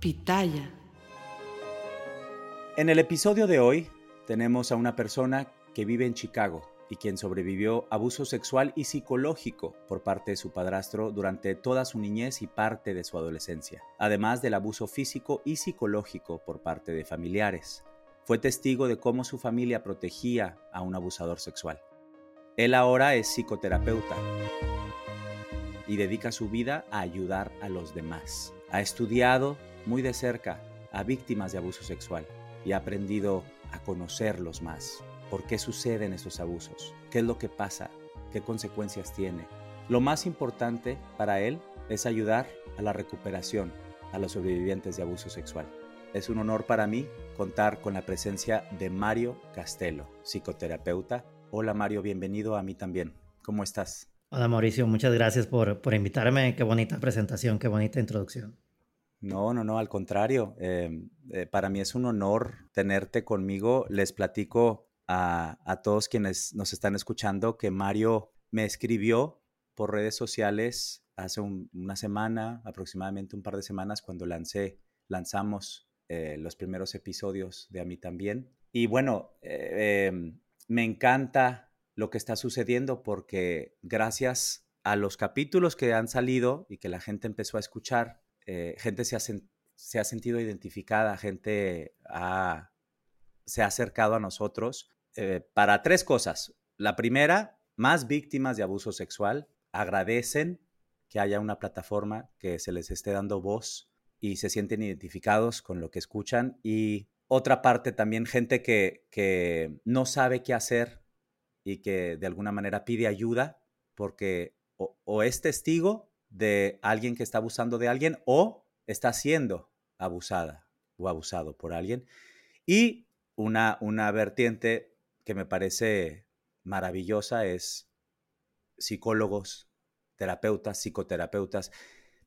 Pitaya. En el episodio de hoy tenemos a una persona que vive en Chicago y quien sobrevivió abuso sexual y psicológico por parte de su padrastro durante toda su niñez y parte de su adolescencia, además del abuso físico y psicológico por parte de familiares. Fue testigo de cómo su familia protegía a un abusador sexual. Él ahora es psicoterapeuta y dedica su vida a ayudar a los demás. Ha estudiado muy de cerca a víctimas de abuso sexual y ha aprendido a conocerlos más. ¿Por qué suceden esos abusos? ¿Qué es lo que pasa? ¿Qué consecuencias tiene? Lo más importante para él es ayudar a la recuperación a los sobrevivientes de abuso sexual. Es un honor para mí contar con la presencia de Mario Castelo, psicoterapeuta. Hola Mario, bienvenido a mí también. ¿Cómo estás? Hola Mauricio, muchas gracias por, por invitarme. Qué bonita presentación, qué bonita introducción. No, no, no, al contrario. Em, eh, para mí es un honor tenerte conmigo. Les platico a, a, todos quienes nos están escuchando que Mario me escribió por redes sociales hace una semana, aproximadamente un par de semanas, cuando lancé, lanzamos eh, los primeros episodios de A mí también. Y bueno, eh, em, me encanta lo que está sucediendo porque gracias a los capítulos que han salido y que la gente empezó a escuchar, eh, gente se ha, se ha, sentido identificada, gente se ha acercado a nosotros eh, para tres cosas. La primera, más víctimas de abuso sexual agradecen que haya una plataforma que se les esté dando voz y se sienten identificados con lo que escuchan. Y otra parte también, gente que, que no sabe qué hacer y que de alguna manera pide ayuda porque o es testigo de alguien que está abusando de alguien o está siendo abusada o abusado por alguien. Y una, una vertiente que me parece maravillosa es psicólogos, terapeutas, psicoterapeutas,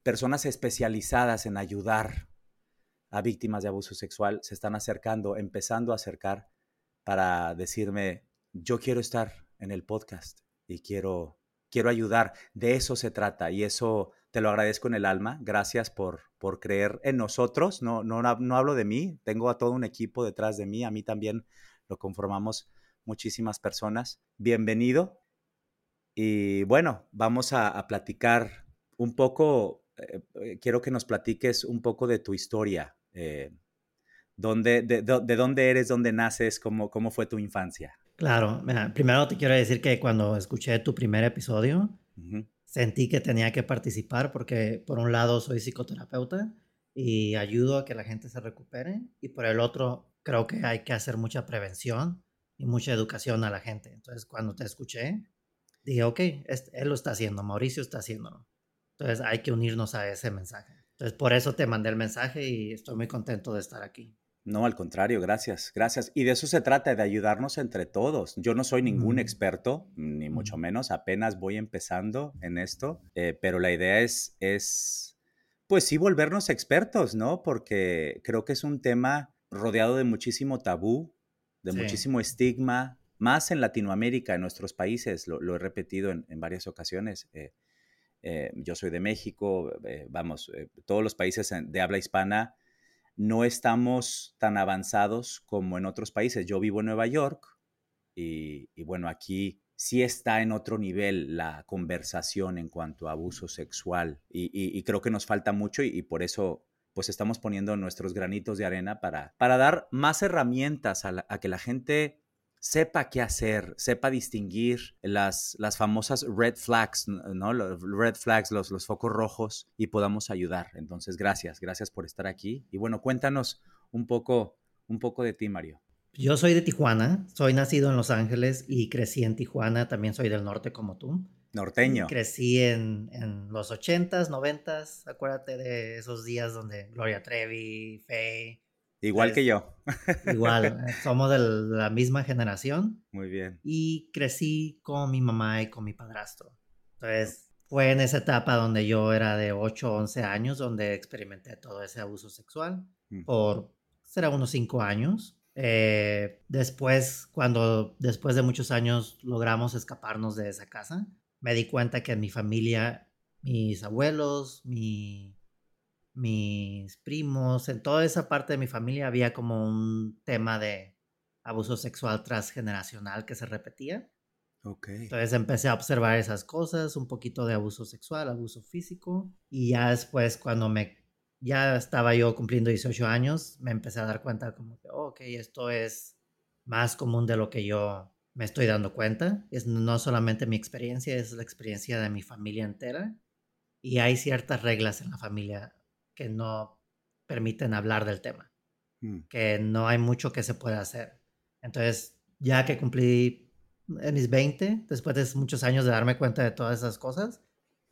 personas especializadas en ayudar a víctimas de abuso sexual se están acercando, empezando a acercar para decirme, yo quiero estar en el podcast y quiero quiero ayudar. De eso se trata y eso te lo agradezco en el alma. Gracias por, por creer en nosotros. No, no, no hablo de mí, tengo a todo un equipo detrás de mí. A mí también lo conformamos muchísimas personas. Bienvenido. Y bueno, vamos a, platicar un poco. Eh, eh, quiero que nos platiques un poco de tu historia. Eh, de, de, dónde eres, dónde naces, cómo, cómo fue tu infancia. Claro, mira, primero te quiero decir que cuando escuché tu primer episodio, sentí que tenía que participar porque por un lado soy psicoterapeuta y ayudo a que la gente se recupere y por el otro creo que hay que hacer mucha prevención y mucha educación a la gente. Entonces cuando te escuché, dije, ok, él lo está haciendo, Mauricio está haciéndolo. Entonces hay que unirnos a ese mensaje. Entonces por eso te mandé el mensaje y estoy muy contento de estar aquí. No, al contrario, gracias, gracias. Y de eso se trata, de ayudarnos entre todos. Yo no soy ningún experto, ni mucho menos, apenas voy empezando en esto, eh, pero la idea es, es, pues sí, volvernos expertos, ¿no? Porque creo que es un tema rodeado de muchísimo tabú, de muchísimo estigma, más en Latinoamérica, en nuestros países, lo, he repetido en, varias ocasiones. Eh, eh, yo soy de México, vamos, todos los países de habla hispana no estamos tan avanzados como en otros países. Yo vivo en Nueva York y, bueno, aquí sí está en otro nivel la conversación en cuanto a abuso sexual y, creo que nos falta mucho y, por eso pues estamos poniendo nuestros granitos de arena para, para dar más herramientas a, a que la gente sepa qué hacer, sepa distinguir las, las famosas red flags, ¿no? Los red flags, los, los focos rojos y podamos ayudar. Entonces, gracias, gracias por estar aquí. Y bueno, cuéntanos un poco, un poco de ti, Mario. Yo soy de Tijuana, soy nacido en Los Ángeles y crecí en Tijuana, también soy del norte como tú. Norteño. Crecí en, en los 80s, 90s, acuérdate de esos días donde Gloria Trevi, Faye, Igual que yo. Igual, somos de la misma generación. Muy bien. Y crecí con mi mamá y con mi padrastro. Entonces, fue en esa etapa donde yo era de 8 o 11 años donde experimenté todo ese abuso sexual por, será unos 5 años. Eh, después, cuando después de muchos años logramos escaparnos de esa casa, me di cuenta que en mi familia, mis abuelos, mi mis primos, en toda esa parte de mi familia había como un tema de abuso sexual transgeneracional que se repetía. Okay. Entonces empecé a observar esas cosas, un poquito de abuso sexual, abuso físico, y ya después cuando me, ya estaba yo cumpliendo 18 años, me empecé a dar cuenta como que, oh, ok, esto es más común de lo que yo me estoy dando cuenta. Es no solamente mi experiencia, es la experiencia de mi familia entera. Y hay ciertas reglas en la familia que no permiten hablar del tema, mm. que no hay mucho que se pueda hacer. Entonces, ya que cumplí en mis 20, después de muchos años de darme cuenta de todas esas cosas,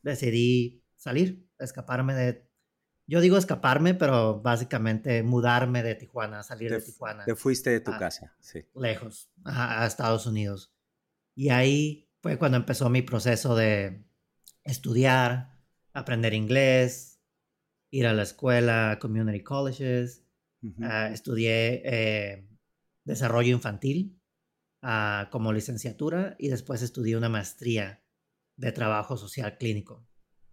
decidí salir, escaparme de... Yo digo escaparme, pero básicamente mudarme de Tijuana, salir de Tijuana. Te fuiste de tu casa, sí. Lejos, a, a Estados Unidos. Y ahí fue cuando empezó mi proceso de estudiar, aprender inglés, ir a la escuela, community colleges. Ah, estudié eh, desarrollo infantil ah, como licenciatura y después estudié una maestría de trabajo social clínico.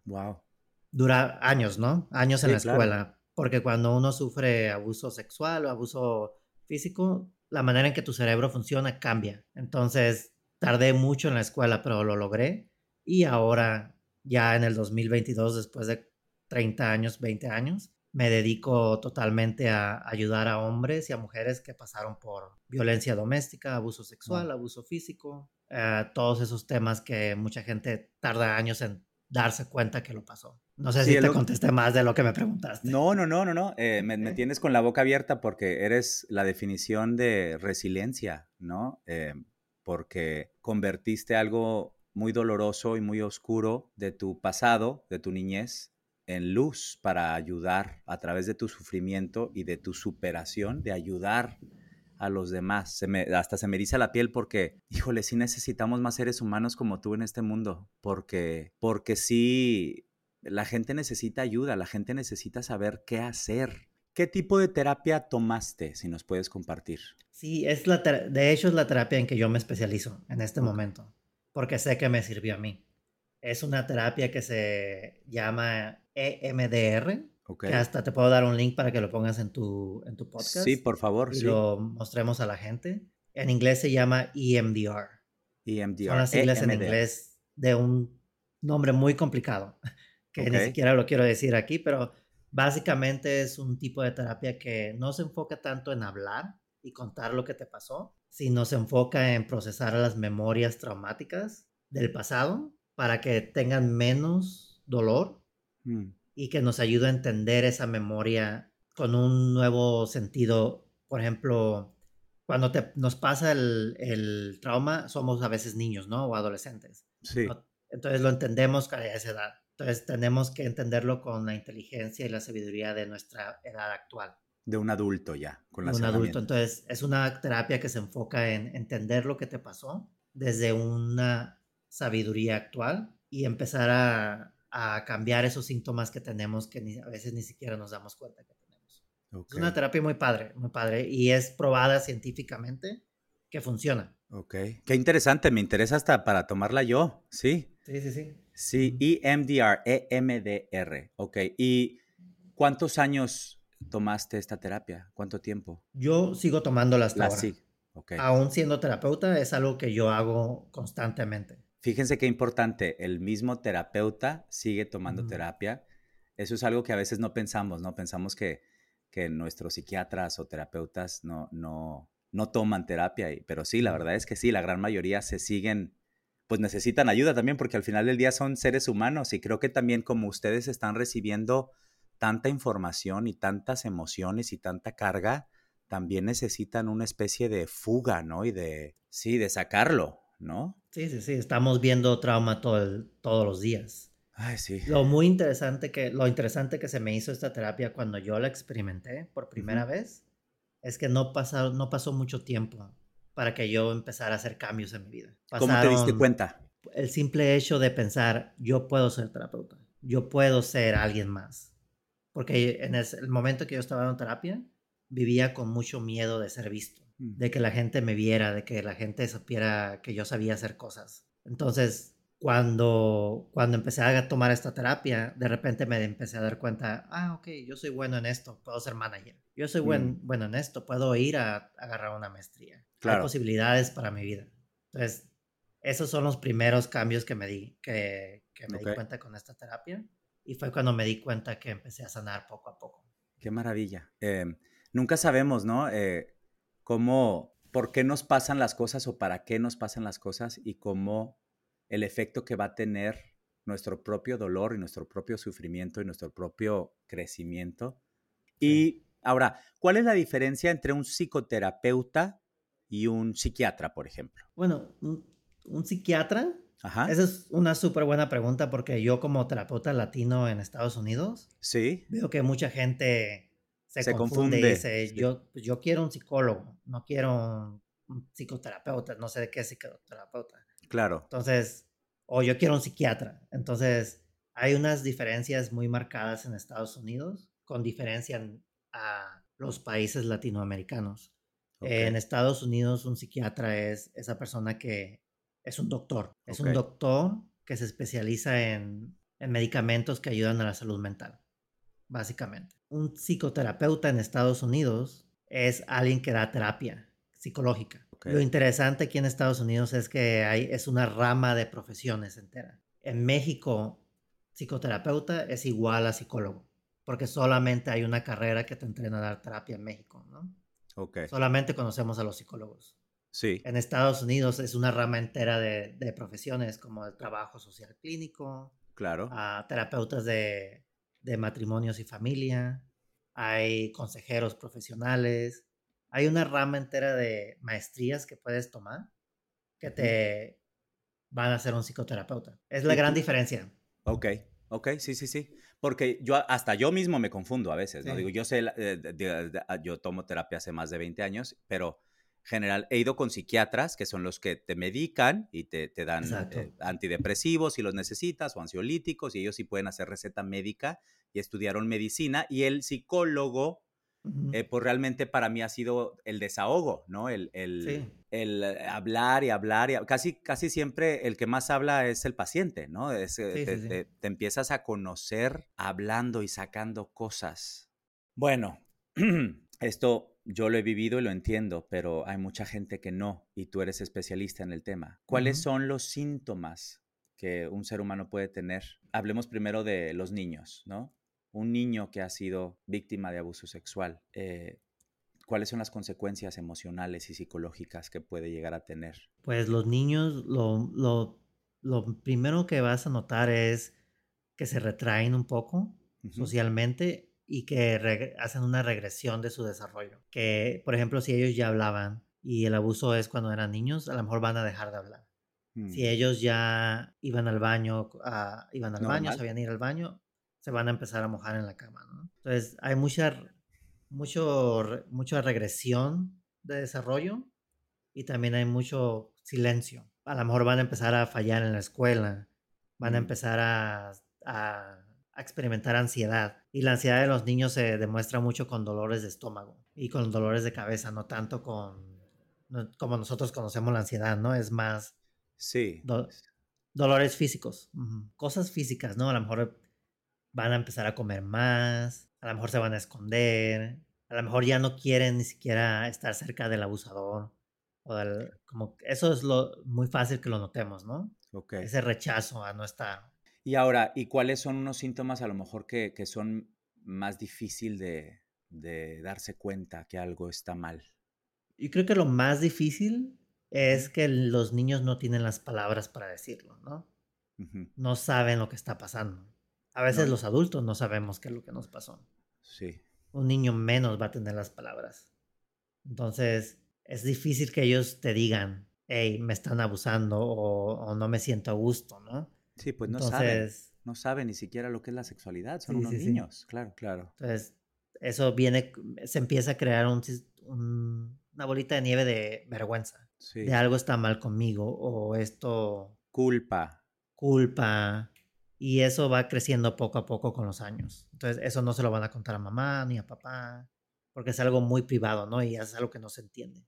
Wow. Dura años, ¿no? Años en la escuela. Porque cuando uno sufre abuso sexual o abuso físico, la manera en que tu cerebro funciona cambia. Entonces, tardé mucho en la escuela, pero lo logré. Y ahora, ya en el 2022, después de 30 años, 20 años, me dedico totalmente a ayudar a hombres y a mujeres que pasaron por violencia doméstica, abuso sexual, abuso físico, eh, todos esos temas que mucha gente tarda años en darse cuenta que lo pasó. No sé si te contesté más de lo que me preguntaste. No, no, no, no, no. Eh, me, tienes con la boca abierta porque eres la definición de resiliencia, ¿no? Eh, porque convertiste algo muy doloroso y muy oscuro de tu pasado, de tu niñez, en luz para ayudar a través de tu sufrimiento y de tu superación, de ayudar a los demás. Se me, hasta se me eriza la piel porque, híjole, sí necesitamos más seres humanos como tú en este mundo, porque, porque sí, la gente necesita ayuda, la gente necesita saber qué hacer. ¿Qué tipo de terapia tomaste, si nos puedes compartir? Sí, es la de hecho es la terapia en que yo me especializo en este momento, porque sé que me sirvió a mí. Es una terapia que se llama EMDR. Que hasta te puedo dar un link para que lo pongas en tu, en tu podcast. Sí, por favor. Y lo mostremos a la gente. En inglés se llama EMDR. EMDR. Son las siglas en inglés de un nombre muy complicado, que ni siquiera lo quiero decir aquí, pero básicamente es un tipo de terapia que no se enfoca tanto en hablar y contar lo que te pasó, sino se enfoca en procesar las memorias traumáticas del pasado para que tengan menos dolor mm. y que nos ayude a entender esa memoria con un nuevo sentido. Por ejemplo, cuando te, nos pasa el, trauma, somos a veces niños, ¿no? O adolescentes. Sí. Entonces lo entendemos a esa edad. Entonces tenemos que entenderlo con la inteligencia y la sabiduría de nuestra edad actual. De un adulto ya, con De un adulto. Entonces es una terapia que se enfoca en entender lo que te pasó desde una sabiduría actual y empezar a, cambiar esos síntomas que tenemos que a veces ni siquiera nos damos cuenta que tenemos. Es una terapia muy padre, muy padre y es probada científicamente que funciona. Ok, qué interesante, me interesa hasta para tomarla yo, sí. Sí, sí, sí. Sí, EMDR, EMDR, ok. ¿Y cuántos años tomaste esta terapia? ¿Cuánto tiempo? Yo sigo tomándola hasta ahora. Sí. Okay. Aún siendo terapeuta, es algo que yo hago constantemente. Fíjense qué importante, el mismo terapeuta sigue tomando terapia. Eso es algo que a veces no pensamos, ¿no? Pensamos que, que nuestros psiquiatras o terapeutas no, no, no toman terapia, pero sí, la verdad es que sí, la gran mayoría se siguen, pues necesitan ayuda también porque al final del día son seres humanos y creo que también como ustedes están recibiendo tanta información y tantas emociones y tanta carga, también necesitan una especie de fuga, ¿no? Y de, sí, de sacarlo, ¿no? Sí, sí, sí, estamos viendo trauma todo todos los días. Ay, sí. Lo muy interesante que, lo interesante que se me hizo esta terapia cuando yo la experimenté por primera vez es que no, pasó, no pasó mucho tiempo para que yo empezara a hacer cambios en mi vida. ¿Cómo te diste cuenta? El simple hecho de pensar, yo puedo ser terapeuta, yo puedo ser alguien más. Porque en el momento que yo estaba en terapia, vivía con mucho miedo de ser visto de que la gente me viera, de que la gente supiera que yo sabía hacer cosas. Entonces, cuando, cuando empecé a tomar esta terapia, de repente me empecé a dar cuenta, ah, ok, yo soy bueno en esto, puedo ser manager. Yo soy buen, mm. bueno en esto, puedo ir a, agarrar una maestría. Hay posibilidades para mi vida. Entonces, esos son los primeros cambios que me di, que, que me di cuenta con esta terapia. Y fue cuando me di cuenta que empecé a sanar poco a poco. Qué maravilla. Em, nunca sabemos, ¿no? Eh, cómo, por qué nos pasan las cosas o para qué nos pasan las cosas y cómo el efecto que va a tener nuestro propio dolor y nuestro propio sufrimiento y nuestro propio crecimiento. Y ahora, ¿cuál es la diferencia entre un psicoterapeuta y un psiquiatra, por ejemplo? Bueno, un, psiquiatra, Ajá. esa es una súper buena pregunta porque yo como terapeuta latino en Estados Unidos, sí. veo que mucha gente se, confunde, y dice, yo, pues, yo quiero un psicólogo, no quiero un psicoterapeuta, no sé de qué psicoterapeuta. Claro. Entonces, o yo quiero un psiquiatra. Entonces, hay unas diferencias muy marcadas en Estados Unidos con diferencia a los países latinoamericanos. En Estados Unidos, un psiquiatra es esa persona que es un doctor. Es un doctor que se especializa en, en medicamentos que ayudan a la salud mental, básicamente. Un psicoterapeuta en Estados Unidos es alguien que da terapia psicológica. Lo interesante aquí en Estados Unidos es que hay, es una rama de profesiones entera. En México, psicoterapeuta es igual a psicólogo, porque solamente hay una carrera que te entrena a dar terapia en México, ¿no? Okay. Solamente conocemos a los psicólogos. Sí. En Estados Unidos es una rama entera de, de profesiones como el trabajo social clínico. Claro. A terapeutas de, de matrimonios y familia. Hay consejeros profesionales hay una rama entera de maestrías que puedes tomar que te van a ser un psicoterapeuta. Es la gran diferencia. Ok, ok, sí, sí, sí. Porque yo hasta yo mismo me confundo a veces, ¿no? Digo, yo sé, eh, ah, yo tomo terapia hace más de 20 años, pero general, he ido con psiquiatras que son los que te medican y te, te dan eh, antidepresivos si los necesitas o ansiolíticos y ellos sí pueden hacer receta médica y estudiaron medicina y el psicólogo eh, pues realmente para mí ha sido el desahogo, ¿no? El, el, el hablar y hablar, y casi, casi siempre el que más habla es el paciente, ¿no? Eh, te, te, empiezas a conocer hablando y sacando cosas. Bueno, esto yo lo he vivido y lo entiendo, pero hay mucha gente que no, y tú eres especialista en el tema. ¿Cuáles son los síntomas que un ser humano puede tener? Hablemos primero de los niños, ¿no? un niño que ha sido víctima de abuso sexual, eh, ¿cuáles son las consecuencias emocionales y psicológicas que puede llegar a tener? Pues los niños, lo, lo, lo primero que vas a notar es que se retraen un poco socialmente y que hacen una regresión de su desarrollo. Que, por ejemplo, si ellos ya hablaban y el abuso es cuando eran niños, a lo mejor van a dejar de hablar. Si mm. ellos ya iban al baño, uh, iban al baño, sabían ir al baño, se van a empezar a mojar en la cama, ¿no? Entonces hay mucha, mucho, mucha regresión de desarrollo y también hay mucho silencio. A lo mejor van a empezar a fallar en la escuela, van a empezar a, a, experimentar ansiedad. Y la ansiedad de los niños se demuestra mucho con dolores de estómago y con dolores de cabeza, no tanto con como nosotros conocemos la ansiedad, ¿no? Es más... Sí. dolores físicos, cosas físicas, ¿no? A lo mejor van a empezar a comer más, a lo mejor se van a esconder, a lo mejor ya no quieren ni siquiera estar cerca del abusador. O como eso es lo muy fácil que lo notemos, ¿no? Okay. Ese rechazo a no estar. Y ahora, ¿y cuáles son unos síntomas a lo mejor que, que son más difícil de, de, darse cuenta que algo está mal? Yo creo que lo más difícil es que los niños no tienen las palabras para decirlo, ¿no? No saben lo que está pasando. A veces los adultos no sabemos qué es lo que nos pasó. Sí. Un niño menos va a tener las palabras. Entonces, es difícil que ellos te digan, hey, me están abusando o, no me siento a gusto, ¿no? Sí, pues no saben. No saben ni siquiera lo que es la sexualidad, son unos niños, claro, claro. Entonces, eso viene, se empieza a crear un, una bolita de nieve de vergüenza. De algo está mal conmigo o esto... Culpa. Culpa. Y eso va creciendo poco a poco con los años. Entonces, eso no se lo van a contar a mamá ni a papá, porque es algo muy privado, ¿no? Y es algo que no se entiende.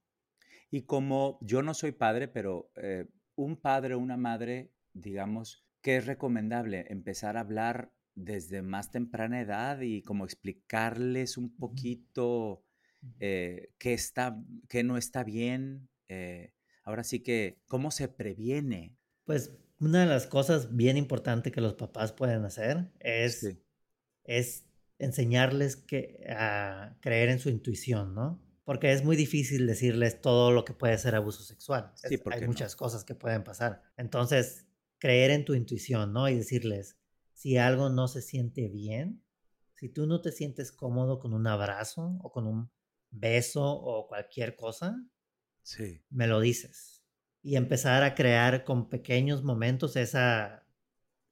Y como yo no soy padre, pero eh, un padre o una madre digamos, ¿qué es recomendable? Empezar a hablar desde más temprana edad y como explicarles un poquito eh, qué, está, qué no está bien. Eh, ahora sí que, ¿cómo se previene? Pues una de las cosas bien importantes que los papás pueden hacer es, es enseñarles que, a creer en su intuición, ¿no? Porque es muy difícil decirles todo lo que puede ser abuso sexual. hay muchas cosas que pueden pasar. Entonces, creer en tu intuición, ¿no? Y decirles, si algo no se siente bien, si tú no te sientes cómodo con un abrazo o con un beso o cualquier cosa, sí. me lo dices. Y empezar a crear con pequeños momentos esa,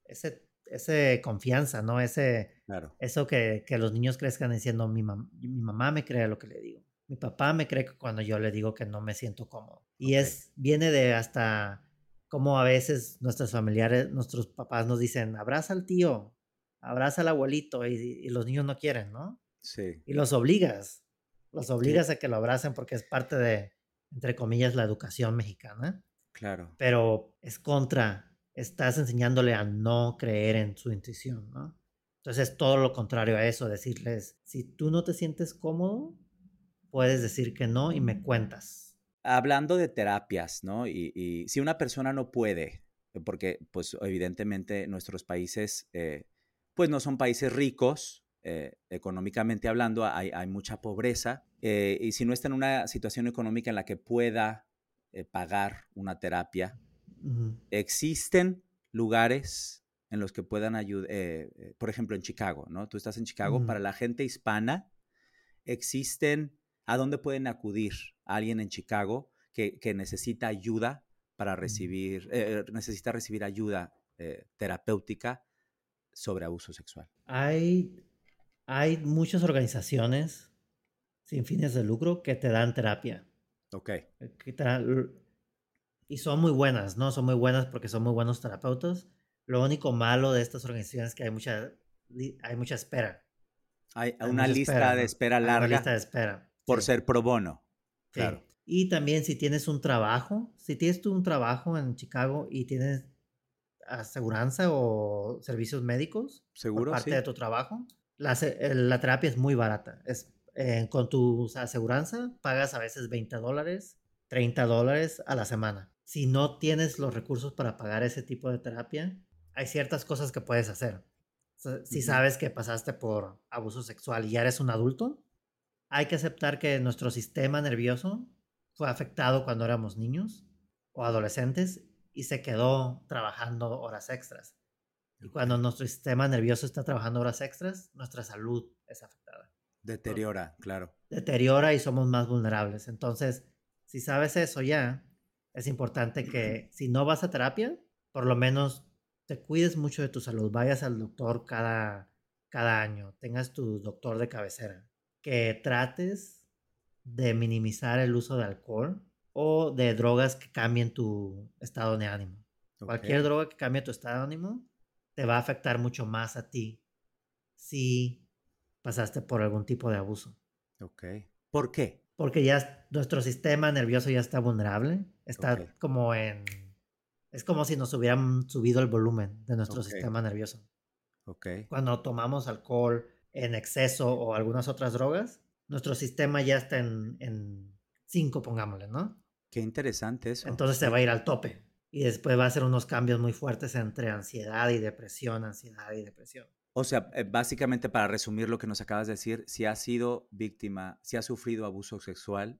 ese, ese confianza, ¿no? Ese, claro. Eso que, que, los niños crezcan diciendo, mi, mi mamá me cree lo que le digo. Mi papá me cree cuando yo le digo que no me siento cómodo. Y es, viene de hasta como a veces nuestros familiares, nuestros papás nos dicen, abraza al tío, abraza al abuelito, y, los niños no quieren, ¿no? Sí. Y los obligas, los obligas a que lo abracen porque es parte de, entre comillas, la educación mexicana. Claro. Pero es contra, estás enseñándole a no creer en su intuición, ¿no? Entonces es todo lo contrario a eso, decirles, si tú no te sientes cómodo, puedes decir que no y me cuentas Hablando de terapias, ¿no? Y, si una persona no puede, porque pues evidentemente nuestros países, eh, pues no son países ricos, eh, económicamente hablando, hay, mucha pobreza, eh, y si no está en una situación económica en la que pueda pagar una terapia, existen lugares en los que puedan ayudar, por ejemplo en Chicago, ¿no? Tú estás en Chicago, para la gente hispana existen ¿A dónde pueden acudir alguien en Chicago que, necesita ayuda para recibir, eh, necesita recibir ayuda eh, terapéutica sobre abuso sexual? Hay, hay muchas organizaciones sin fines de lucro que te dan terapia. Ok. Eh, y son muy buenas, ¿no? Son muy buenas porque son muy buenos terapeutas. Lo único malo de estas organizaciones es que hay mucha, hay mucha espera. Hay, una lista de espera larga. Una lista de espera. Por ser pro bono. Claro. Y también si tienes un trabajo, si tienes tú un trabajo en Chicago y tienes aseguranza o servicios médicos ¿Seguro? parte de tu trabajo, la, la, terapia es muy barata. Es, eh, con tu aseguranza pagas a veces 20 dólares, 30 dólares a la semana. Si no tienes los recursos para pagar ese tipo de terapia, hay ciertas cosas que puedes hacer. Si sabes que pasaste por abuso sexual y ya eres un adulto, hay que aceptar que nuestro sistema nervioso fue afectado cuando éramos niños o adolescentes y se quedó trabajando horas extras. Y cuando nuestro sistema nervioso está trabajando horas extras, nuestra salud es afectada. Deteriora, claro. Deteriora y somos más vulnerables. Entonces, si sabes eso ya, es importante que si no vas a terapia, por lo menos te cuides mucho de tu salud. Vayas al doctor cada, cada año. Tengas tu doctor de cabecera que trates de minimizar el uso de alcohol o de drogas que cambien tu estado de ánimo. Cualquier droga que cambie tu estado de ánimo te va a afectar mucho más a ti si pasaste por algún tipo de abuso. Ok. ¿Por qué? Porque ya nuestro sistema nervioso ya está vulnerable. Está como en... Es como si nos hubieran subido el volumen de nuestro sistema nervioso. Ok. Cuando tomamos alcohol, en exceso o algunas otras drogas, nuestro sistema ya está en 5, pongámosle, ¿no? Qué interesante eso. Entonces se va a ir al tope y después va a hacer unos cambios muy fuertes entre ansiedad y depresión, ansiedad y depresión. O sea, eh, básicamente para resumir lo que nos acabas de decir, si has sido víctima, si has sufrido abuso sexual,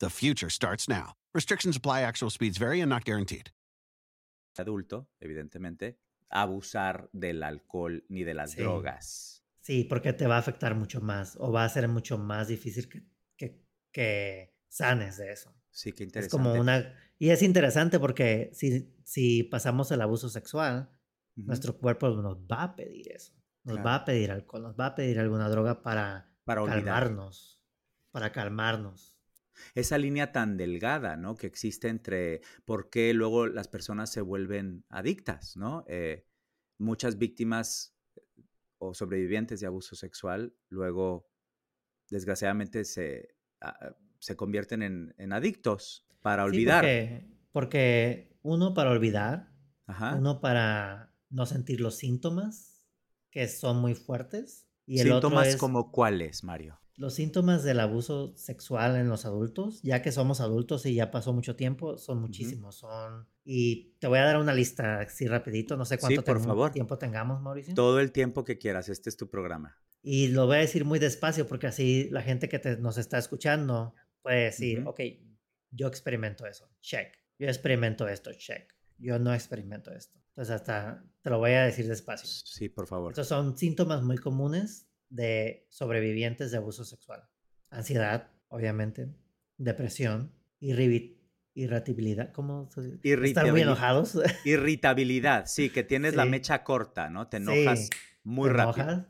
The future starts now. Restrictions apply, actual speeds vary and not guaranteed. Adulto, evidentemente, abusar del alcohol ni de las Sí. drogas. Sí, porque te va a afectar mucho más o va a ser mucho más difícil que, que, que sanes de eso. Sí, qué Es interesante. como una... Y es interesante porque si, si pasamos el abuso sexual, nuestro cuerpo nos va a pedir eso. Nos Claro. va a pedir alcohol, nos va a pedir alguna droga para, Para calmarnos. Para calmarnos. Esa línea tan delgada, ¿no? Que existe entre por qué luego las personas se vuelven adictas, ¿no? Eh, muchas víctimas o sobrevivientes de abuso sexual luego, desgraciadamente, se, ah, se convierten en, en adictos para Sí, olvidar. porque, porque uno para olvidar, Ajá. uno para no sentir los síntomas que son muy fuertes. Y el otro Síntomas es como cuáles, Mario. Los síntomas del abuso sexual en los adultos, ya que somos adultos y ya pasó mucho tiempo, son muchísimos. Son y te voy a dar una lista así rapidito, no sé Sí, cuánto por favor. tiempo tengamos, Mauricio. Todo el tiempo que quieras, este es tu programa. Y lo voy a decir muy despacio porque así la gente que te- nos está escuchando puede decir, Ujú. ok, yo experimento eso, check. Yo experimento esto, check. Yo no experimento esto. Entonces hasta te lo voy a decir despacio. Sí, por favor. Estos son síntomas muy comunes de sobrevivientes de abuso sexual. Ansiedad, obviamente, depresión, irribi- irritabilidad, ¿cómo? dice? Estar muy Irritabilidad. enojados. Irritabilidad, sí, que tienes la Sí. mecha corta, ¿no? Te Sí, enojas muy te rápido. enojas.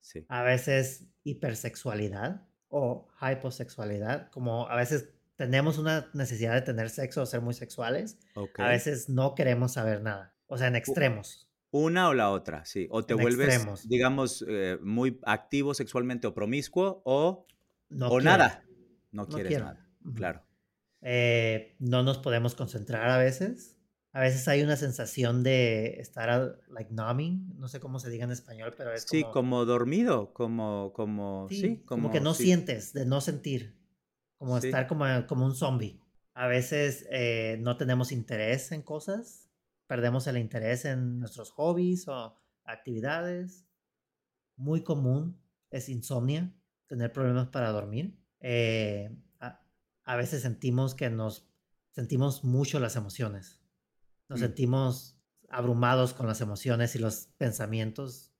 Sí. A veces hipersexualidad o hyposexualidad, como a veces tenemos una necesidad de tener sexo o ser muy sexuales, a veces no queremos saber nada, o sea, en extremos. Una o la otra, sí. O te En vuelves, extremos. digamos, eh, muy activo sexualmente o promiscuo o, No o nada. No, no quieres quiero. nada. Claro. Eh, no nos podemos concentrar a veces. A veces hay una sensación de estar like numbing, no sé cómo se diga en español, pero es Sí, como, como dormido, como, como, sí, sí, como, que no sí. sientes, de no sentir, como Sí. estar como, como un zombie. A veces eh, no tenemos interés en cosas, perdemos el interés en nuestros hobbies o actividades. Muy común es insomnia, tener problemas para dormir. Eh, a, a veces sentimos que nos sentimos mucho las emociones. Nos Mm. sentimos abrumados con las emociones y los pensamientos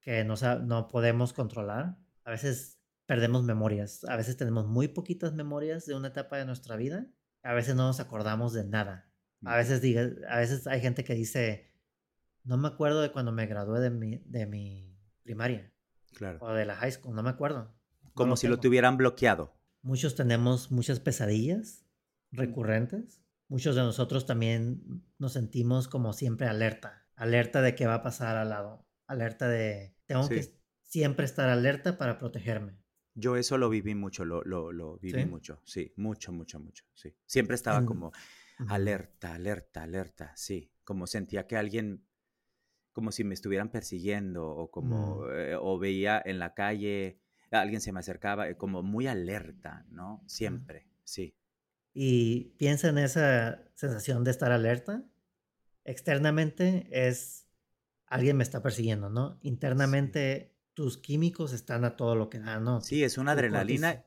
que no, no podemos controlar. A veces perdemos memorias. A veces tenemos muy poquitas memorias de una etapa de nuestra vida. A veces no nos acordamos de nada. A veces, diga, a veces hay gente que dice, no me acuerdo de cuando me gradué de mi, de mi primaria Claro. o de la high school, no me acuerdo. No Como si lo tengo". tuvieran bloqueado. Muchos tenemos muchas pesadillas recurrentes. Muchos de nosotros también nos sentimos como siempre alerta, alerta de qué va a pasar al lado, alerta de tengo Sí. que siempre estar alerta para protegerme. Yo eso lo viví mucho, lo, lo, lo viví ¿Sí? mucho. Sí, mucho, mucho, mucho. Sí. Siempre estaba En- como alerta, alerta, alerta. Sí. Como sentía que alguien, como si me estuvieran persiguiendo o como, Mm. eh, o veía en la calle, alguien se me acercaba, eh, como muy alerta, ¿no? Siempre, sí. Y piensa en esa sensación de estar alerta. Externamente es alguien me está persiguiendo, ¿no? Internamente tus químicos están a todo lo que da, ¿no? Sí, es una adrenalina.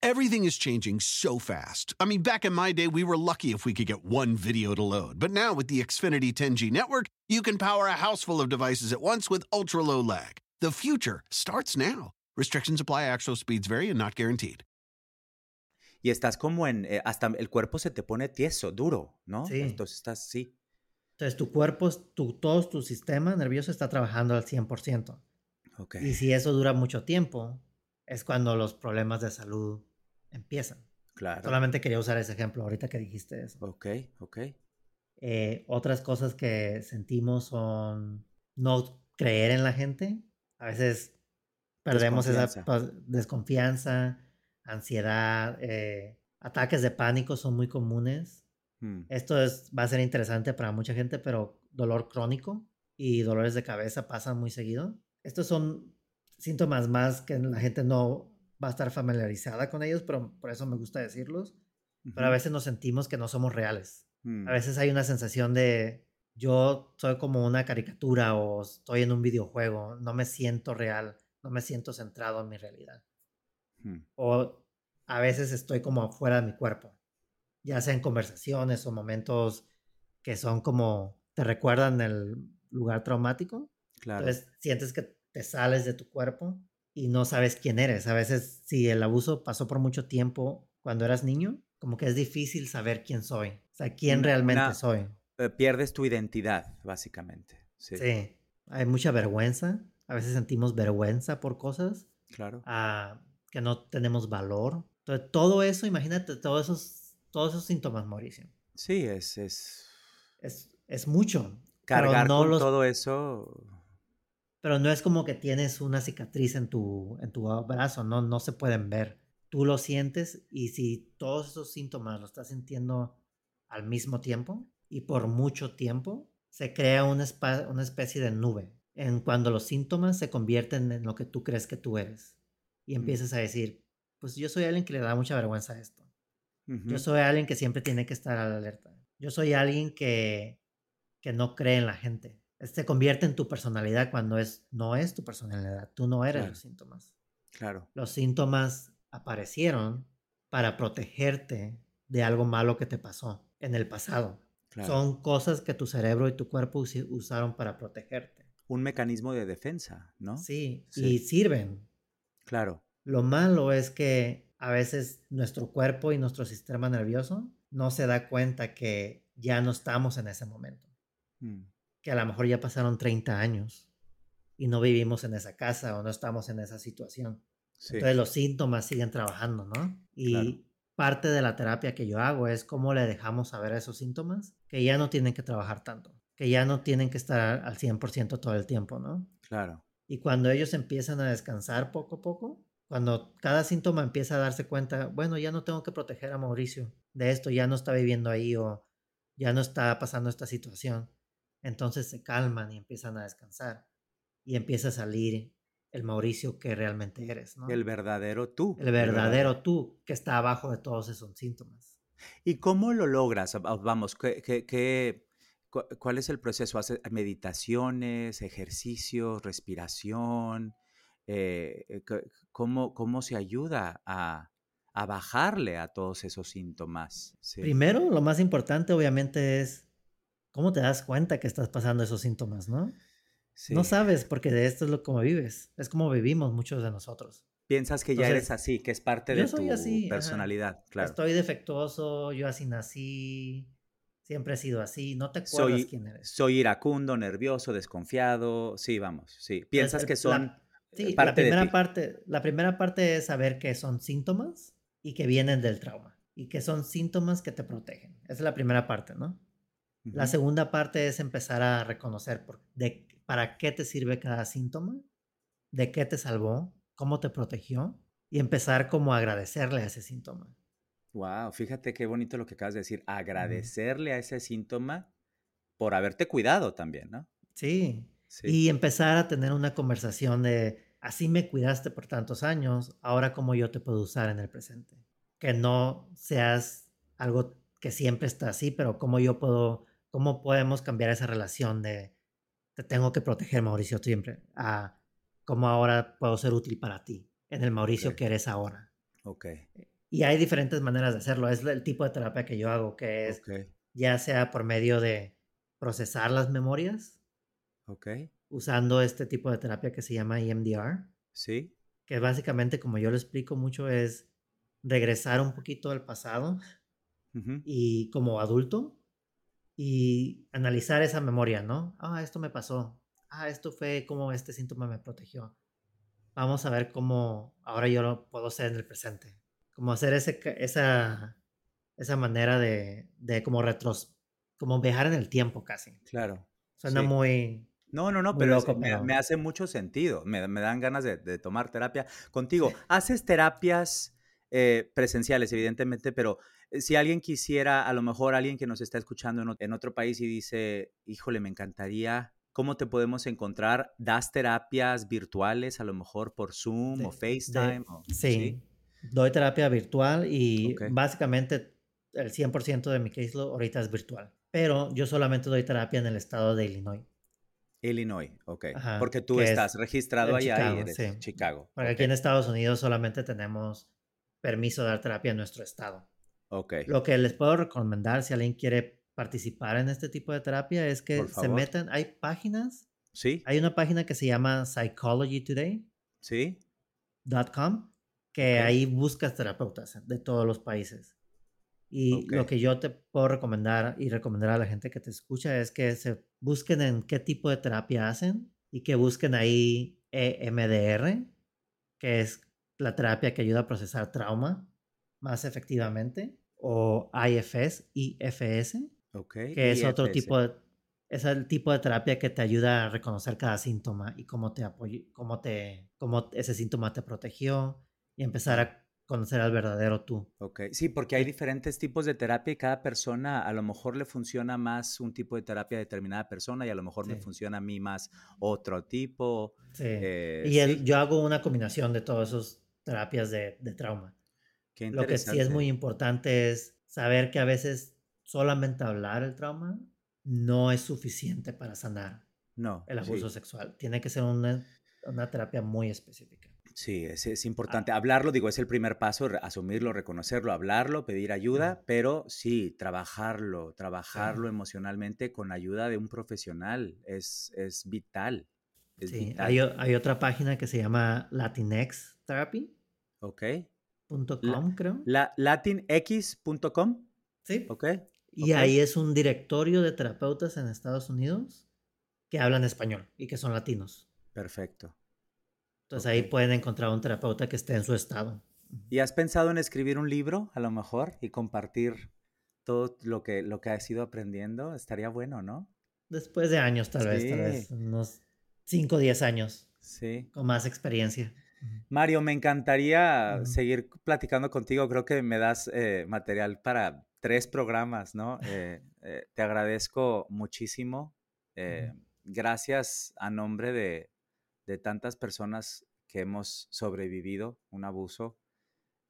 Everything is changing so fast. I mean, back in my day, we were lucky if we could get one video to load. But now with the Xfinity 10G network, you can power a house full of devices at once with ultra low lag. The future starts now. Restrictions apply, actual speeds vary and not guaranteed. Y estás como en, eh, hasta el cuerpo se te pone tieso, duro, ¿no? Sí. Entonces estás, sí. Entonces tu cuerpo, tu, todo tu sistema nervioso está trabajando al 100%. Ok. Y si eso dura mucho tiempo, es cuando los problemas de salud empiezan. Claro. Solamente quería usar ese ejemplo ahorita que dijiste eso. Ok, ok. Eh, otras cosas que sentimos son no creer en la gente. A veces perdemos esa Desconfianza. ansiedad, eh, ataques de pánico son muy comunes. Mm, Esto es, va a ser interesante para mucha gente, pero dolor crónico y dolores de cabeza pasan muy seguido. Estos son síntomas más que la gente no va a estar familiarizada con ellos, pero por eso me gusta decirlos. Pero a veces nos sentimos que no somos reales. mm, A veces hay una sensación de yo soy como una caricatura o estoy en un videojuego, no me siento real, no me siento centrado en mi realidad. mm, O a veces estoy como afuera de mi cuerpo, ya sea en conversaciones o momentos que son como te recuerdan el lugar traumático. Claro. Entonces sientes que te sales de tu cuerpo y no sabes quién eres. A veces si el abuso pasó por mucho tiempo cuando eras niño, como que es difícil saber quién soy. O sea, quién realmente soy. Eh, pierdes tu identidad, básicamente. Sí, Sí. Hay mucha vergüenza. A veces sentimos vergüenza por cosas claro. ah, que no tenemos valor. Entonces, todo eso, imagínate, todos esos, todos esos síntomas, Mauricio. Sí, es, es Es, es mucho. cargar no con los- todo eso. Pero no es como que tienes una cicatriz en tu, en tu brazo, no, no se pueden ver. Tú lo sientes y si todos esos síntomas los estás sintiendo al mismo tiempo y por mucho tiempo, se crea una, una especie de nube en cuando los síntomas se convierten en lo que tú crees que tú eres. Y empiezas a decir, pues yo soy alguien que le da mucha vergüenza a esto. Yo soy alguien que siempre tiene que estar a la alerta. Yo soy alguien que, que no cree en la gente. Se convierte en tu personalidad cuando es, no es tu personalidad. Tú no eres Claro. los síntomas. Claro. Los síntomas aparecieron para protegerte de algo malo que te pasó en el pasado. Claro. Son cosas que tu cerebro y tu cuerpo usi- usaron para protegerte. Un mecanismo de defensa, ¿no? Sí, Sí. y sirven. Claro. Lo malo es que a veces nuestro cuerpo y nuestro sistema nervioso no se da cuenta que ya no estamos en ese momento. Mm, Que a lo mejor ya pasaron 30 años y no vivimos en esa casa o no estamos en esa situación. Sí. Entonces los síntomas siguen trabajando, ¿no? Y Claro. parte de la terapia que yo hago es cómo le dejamos saber a esos síntomas que ya no tienen que trabajar tanto, que ya no tienen que estar al 100% todo el tiempo, ¿no? Claro. Y cuando ellos empiezan a descansar poco a poco, cuando cada síntoma empieza a darse cuenta, bueno, ya no tengo que proteger a Mauricio de esto, ya no está viviendo ahí o ya no está pasando esta situación, entonces se calman y empiezan a descansar y empieza a salir el Mauricio que realmente eres, ¿no? El verdadero tú. El verdadero tú que está abajo de todos esos síntomas. ¿Y cómo lo logras? Va- Vamos, ¿qué, qué- qué- cu- cuál es el proceso? ¿Haces meditaciones, ejercicios, respiración? Eh, eh, ¿cómo, ¿Cómo se ayuda a, a bajarle a todos esos síntomas? Sí. Primero, lo más importante obviamente es cómo te das cuenta que estás pasando esos síntomas, ¿no? No sabes porque de esto es lo como vives, es como vivimos muchos de nosotros. Piensas que ya Entonces, eres así, que es parte de tu así, ajá. personalidad, claro. Estoy defectuoso, yo así nací, siempre he sido así, no te acuerdas Soy, quién eres. soy iracundo, nervioso, desconfiado. Sí, vamos, sí. Piensas el- que la- son eh, Sí, la de primera ti. parte, la primera parte es saber que son síntomas y que vienen del trauma y que son síntomas que te protegen. Esa es la primera parte, ¿no? La segunda parte es empezar a reconocer por, de, para qué te sirve cada síntoma, de qué te salvó, cómo te protegió y empezar como a agradecerle a ese síntoma. Wow, fíjate qué bonito lo que acabas de decir. Agradecerle a ese síntoma por haberte cuidado también, ¿no? Sí. Sí. Y empezar a tener una conversación de, así me cuidaste por tantos años, ahora cómo yo te puedo usar en el presente. Que no seas algo que siempre está así, pero cómo yo puedo, cómo podemos cambiar esa relación de, te tengo que proteger, Mauricio, siempre, a cómo ahora puedo ser útil para ti, en el Mauricio Ok. que eres ahora. Ok, Y hay diferentes maneras de hacerlo. Es el tipo de terapia que yo hago, que es ok, ya sea por medio de procesar las memorias, ok. usando este tipo de terapia que se llama EMDR, Sí, que básicamente, como yo lo explico mucho, es regresar un poquito al pasado y como adulto y analizar esa memoria, ¿no? Ah, esto me pasó. Ah, esto fue como este síntoma me protegió. Vamos a ver cómo ahora yo lo puedo hacer en el presente. Como hacer ese, esa, esa manera de, de como retros, como viajar en el tiempo casi. Claro. Suena muy... No, no, no, pero, me, hace mucho sentido. Me, me dan ganas de, de, tomar terapia contigo. ¿Haces terapias eh, presenciales, evidentemente, pero si alguien quisiera, a lo mejor alguien que nos está escuchando en, otro país y dice, híjole, me encantaría, ¿cómo te podemos encontrar? ¿Das terapias virtuales, a lo mejor por Zoom o FaceTime? sí, doy terapia virtual y básicamente el 100% de mi caseload ahorita es virtual. Pero yo solamente doy terapia en el estado de Illinois. Illinois, ok. Porque tú estás registrado allá y eres Chicago. Porque aquí en Estados Unidos solamente tenemos permiso de dar terapia en nuestro estado. Ok. Lo que les puedo recomendar si alguien quiere participar en este tipo de terapia es que se metan, hay páginas. Sí. Hay una página que se llama Psychology Today. Sí. .com, que ahí buscas terapeutas de todos los países. Y lo que yo te puedo recomendar y recomendar a la gente que te escucha es que se busquen en qué tipo de terapia hacen y que busquen ahí EMDR, que es la terapia que ayuda a procesar trauma más efectivamente, o IFS, IFS, que es otro tipo de, es el tipo de terapia que te ayuda a reconocer cada síntoma y cómo te cómo te, cómo ese síntoma te protegió y empezar a conocer al verdadero tú. Ok, sí, porque hay diferentes tipos de terapia y cada persona a lo mejor le funciona más un tipo de terapia a determinada persona y a lo mejor me funciona a mí más otro tipo. Sí. Eh, y yo hago una combinación de todas esas terapias de, de trauma. Lo que sí es muy importante es saber que a veces solamente hablar el trauma no es suficiente para sanar no, el abuso sexual. Tiene que ser una, una terapia muy específica. Sí, es, es ah. importante. Hablarlo, digo, es el primer paso, asumirlo, reconocerlo, hablarlo, pedir ayuda, pero sí, trabajarlo, trabajarlo emocionalmente con ayuda de un profesional es, es vital. sí, Hay, hay, otra página que se llama Latinx Therapy. Ok. .com, creo. La, latinx.com. Sí. Ok. Y ahí es un directorio de terapeutas en Estados Unidos que hablan español y que son latinos. Perfecto. Entonces ahí pueden encontrar un terapeuta que esté en su estado. ¿Y has pensado en escribir un libro, a lo mejor, y compartir todo lo que, lo que has ido aprendiendo? Estaría bueno, ¿no? Después de años, tal vez, tal vez. Unos 5 o 10 años. Sí. Con más experiencia. Mario, me encantaría seguir platicando contigo. Creo que me das eh, material para tres programas, ¿no? Eh, eh, te agradezco muchísimo. gracias a nombre de, tantas personas que hemos sobrevivido un abuso.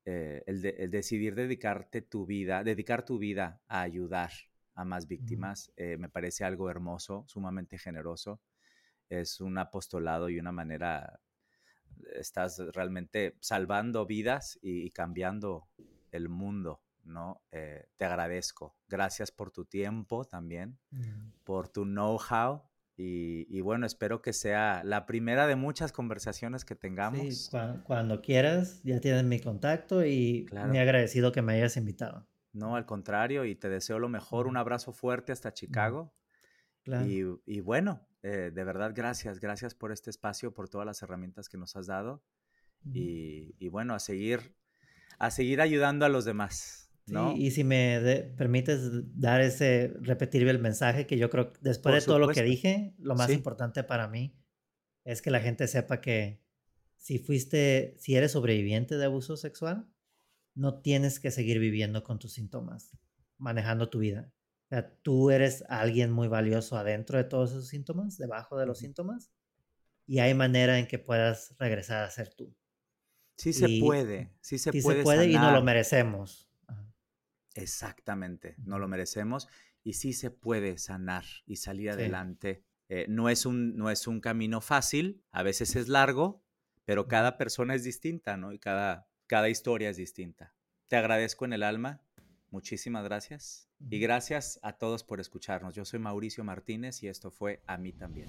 El, decidir dedicarte tu vida, dedicar tu vida a ayudar a más víctimas, me parece algo hermoso, sumamente generoso. Es un apostolado y una manera estás realmente salvando vidas y, cambiando el mundo, ¿no? Eh, te agradezco. Gracias por tu tiempo también, mm. por tu know-how. Y, bueno, espero que sea la primera de muchas conversaciones que tengamos. Sí, cuando, quieras, ya tienes mi contacto y me agradecido que me hayas invitado. No, al contrario, y te deseo lo mejor. Un abrazo fuerte hasta Chicago. Y, y, bueno, eh, de verdad, gracias, gracias por este espacio, por todas las herramientas que nos has dado y, bueno, a seguir, a seguir ayudando a los demás. ¿no? y si me permites dar ese, repetir el mensaje que yo creo, después de todo lo que dije, lo más importante para mí es que la gente sepa que si fuiste, si eres sobreviviente de abuso sexual, no tienes que seguir viviendo con tus síntomas, manejando tu vida. O sea, tú eres alguien muy valioso adentro de todos esos síntomas, debajo de los síntomas, y hay manera en que puedas regresar a ser tú. Sí se puede, sí se sí puede. se puede y no lo merecemos. Exactamente, no lo merecemos y sí se puede sanar y salir adelante. Eh, no, es un, no es un camino fácil, a veces es largo, pero cada persona es distinta, ¿no? Y cada, cada historia es distinta. Te agradezco en el alma Muchísimas gracias. Y gracias a todos por escucharnos. Yo soy Mauricio Martínez y esto fue A mí también.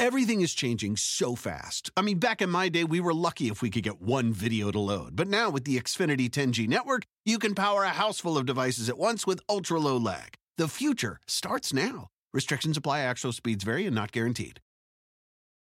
Everything is changing so fast. I mean, back in my day, we were lucky if we could get one video to load. But now with the Xfinity 10G network, you can power a house full of devices at once with ultra low lag. The future starts now. Restrictions apply, actual speeds vary and not guaranteed.